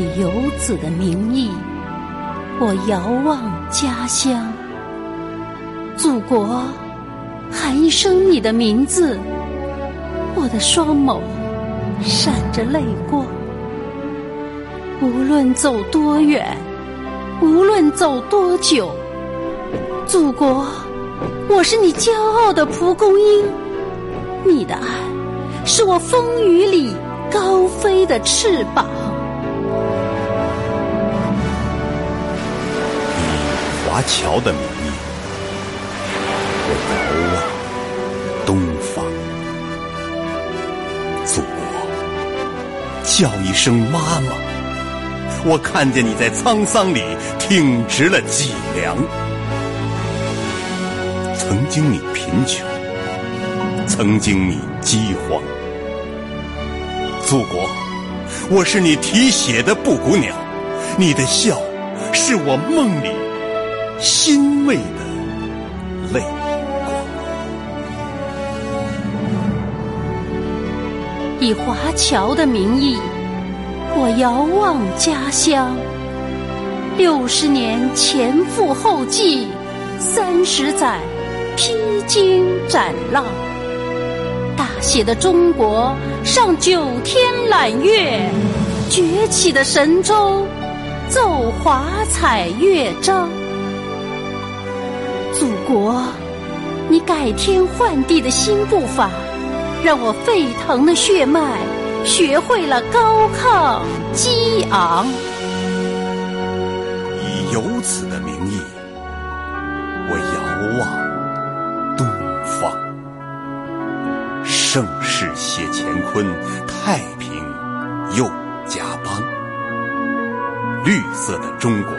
以游子的名义，我遥望家乡。祖国，喊一声你的名字，我的双眸闪着泪光。无论走多远，无论走多久，祖国，我是你骄傲的蒲公英。你的爱，是我风雨里高飞的翅膀。桥的名义，我遥望东方。祖国，叫一声妈妈，我看见你在沧桑里挺直了脊梁。曾经你贫穷。曾经你饥荒，祖国，我是你啼血的布谷鸟，你的笑是我梦里欣慰的泪光。以华侨的名义，我遥望家乡。六十年前赴后继，三十载披荆斩浪。大写的中国上九天揽月，崛起的神州奏华彩乐章。国，你改天换地的新步伐，让我沸腾的血脉学会了高亢激昂。以游子的名义，我遥望东方。盛世写乾坤，太平又家邦。绿色的中国，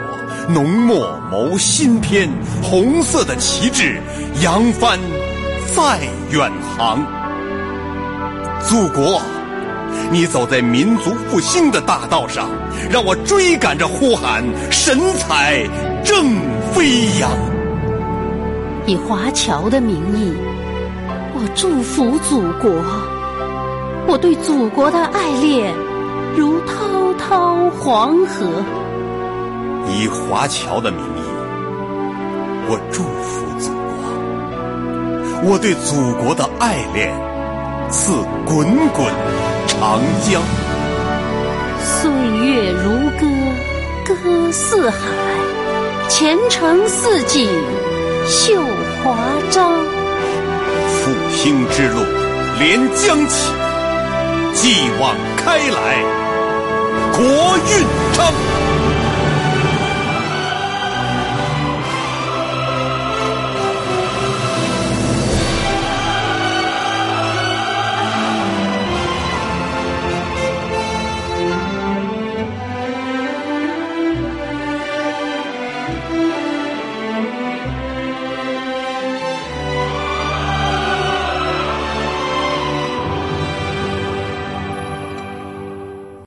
浓墨谋新篇；红色的旗帜，扬帆再远航。祖国，你走在民族复兴的大道上，让我追赶着呼喊，神采正飞扬。以华侨的名义。我祝福祖国，我对祖国的爱恋如滔滔黄河。以华侨的名义，我祝福祖国，我对祖国的爱恋似滚滚长江。岁月如歌，歌似海；前程似锦，绣华章。复兴之路连江起，继往开来，国运昌。